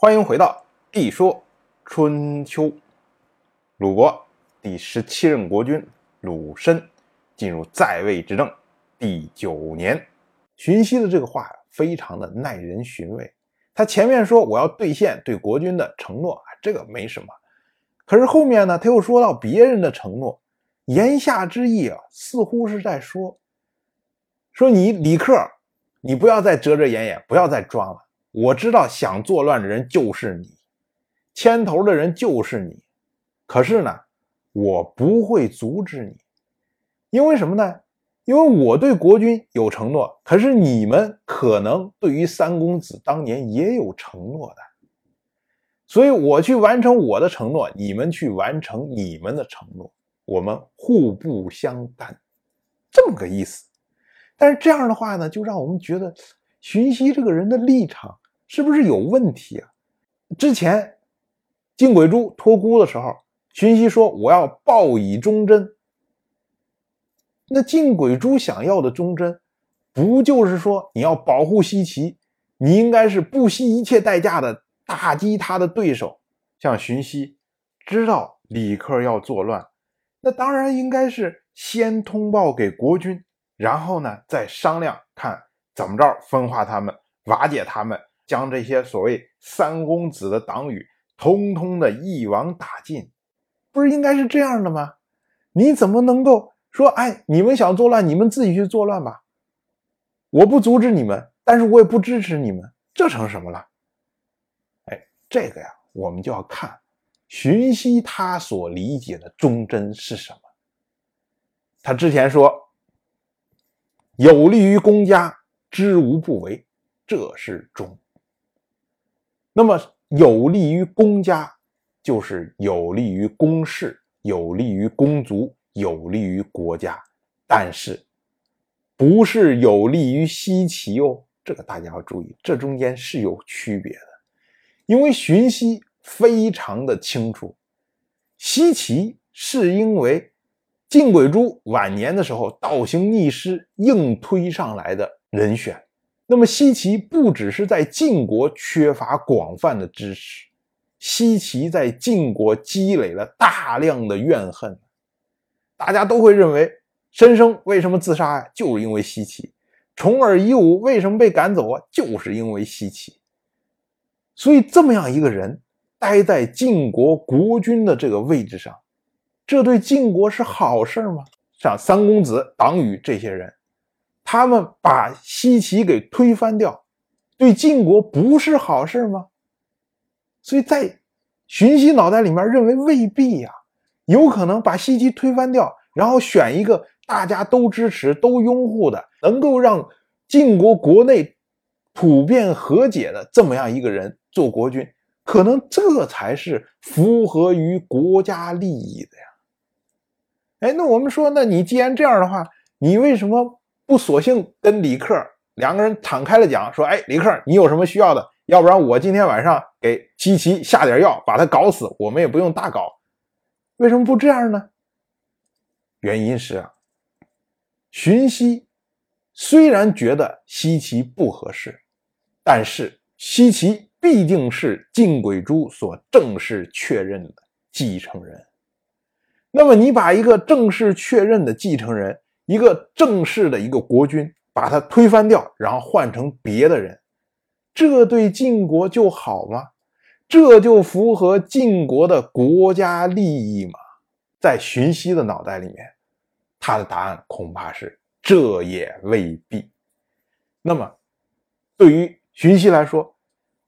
欢迎回到《地说春秋》。鲁国第十七任国君鲁申进入在位执政第九年，荀息的这个话非常的耐人寻味。他前面说我要兑现对国君的承诺，这个没什么。可是后面呢，他又说到别人的承诺，言下之意啊，似乎是在说，说你李克，你不要再遮遮掩掩，不要再装了。我知道想作乱的人就是你，牵头的人就是你。可是呢，我不会阻止你，因为什么呢？因为我对国君有承诺，可是你们可能对于三公子当年也有承诺的，所以我去完成我的承诺，你们去完成你们的承诺，我们互不相干，这么个意思。但是这样的话呢，就让我们觉得。荀息这个人的立场是不是有问题啊？之前晋轨珠托孤的时候，荀息说：“我要报以忠贞。”那晋轨珠想要的忠贞，不就是说你要保护西岐，你应该是不惜一切代价的打击他的对手？像荀息知道李克要作乱，那当然应该是先通报给国君，然后呢再商量看。怎么着分化他们，瓦解他们，将这些所谓三公子的党羽通通的一网打尽，不是应该是这样的吗？你怎么能够说，哎，你们想作乱，你们自己去作乱吧，我不阻止你们，但是我也不支持你们，这成什么了？哎，这个呀，我们就要看荀息他所理解的忠贞是什么。他之前说有利于公家。知无不为，这是忠。那么有利于公家，就是有利于公室，有利于公族，有利于国家。但是不是有利于西岐哦，这个大家要注意，这中间是有区别的。因为荀息非常的清楚，西岐是因为晋轨珠晚年的时候倒行逆施，硬推上来的。人选，那么西岐不只是在晋国缺乏广泛的支持，西岐在晋国积累了大量的怨恨，大家都会认为申生为什么自杀呀？就是因为西岐。重耳夷吾为什么被赶走啊？就是因为西岐。所以这么样一个人待在晋国国君的这个位置上，这对晋国是好事吗？像三公子、党羽这些人。他们把西岐给推翻掉，对晋国不是好事吗？所以在荀息脑袋里面认为未必呀，有可能把西岐推翻掉，然后选一个大家都支持、都拥护的，能够让晋国国内普遍和解的这么样一个人做国君，可能这才是符合于国家利益的呀。哎，那我们说，那你既然这样的话，你为什么？不索性跟李克两个人敞开了讲，说：“哎，李克，你有什么需要的？要不然我今天晚上给西岐下点药，把他搞死，我们也不用大搞。为什么不这样呢？原因是啊，荀息虽然觉得西岐不合适，但是西岐毕竟是晋鬼珠所正式确认的继承人。那么你把一个正式确认的继承人，一个正式的一个国君，把他推翻掉，然后换成别的人，这对晋国就好吗？这就符合晋国的国家利益吗？在荀息的脑袋里面，他的答案恐怕是这也未必。那么，对于荀息来说，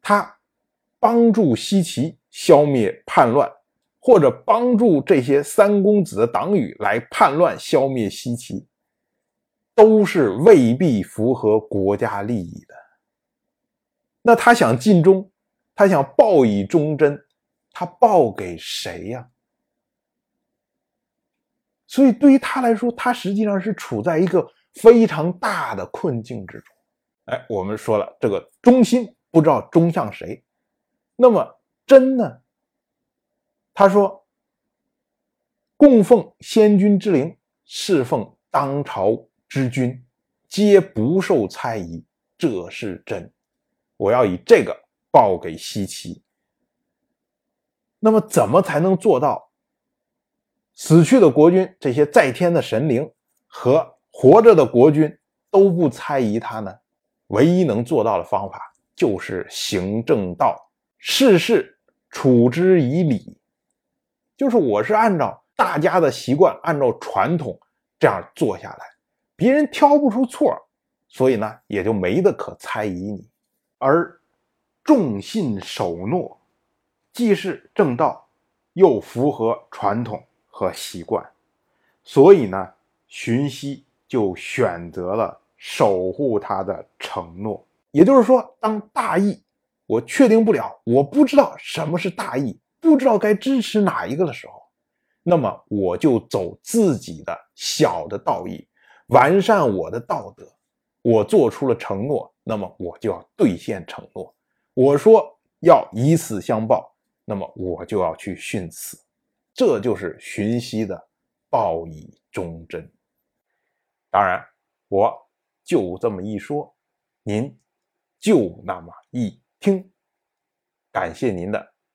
他帮助西岐消灭叛乱。或者帮助这些三公子的党羽来叛乱、消灭西岐，都是未必符合国家利益的。那他想尽忠，他想报以忠贞，他报给谁呀？所以对于他来说，他实际上是处在一个非常大的困境之中。哎，我们说了，这个忠心不知道忠向谁，那么真呢？他说：“供奉先君之灵，侍奉当朝之君，皆不受猜疑，这是真。我要以这个报给西岐。那么，怎么才能做到死去的国君这些在天的神灵和活着的国君都不猜疑他呢？唯一能做到的方法就是行正道，事事处之以理，就是我是按照大家的习惯，按照传统这样做下来，别人挑不出错，所以呢，也就没得可猜疑你。而重信守诺。既是正道，又符合传统和习惯，所以呢，荀息就选择了守护他的承诺。也就是说，当大义我确定不了，我不知道什么是大义，不知道该支持哪一个的时候，那么我就走自己的小的道义，完善我的道德。我做出了承诺，那么我就要兑现承诺。我说要以死相报。那么我就要去殉死，这就是荀息的报以忠贞。当然，我就这么一说，您就那么一听。感谢您的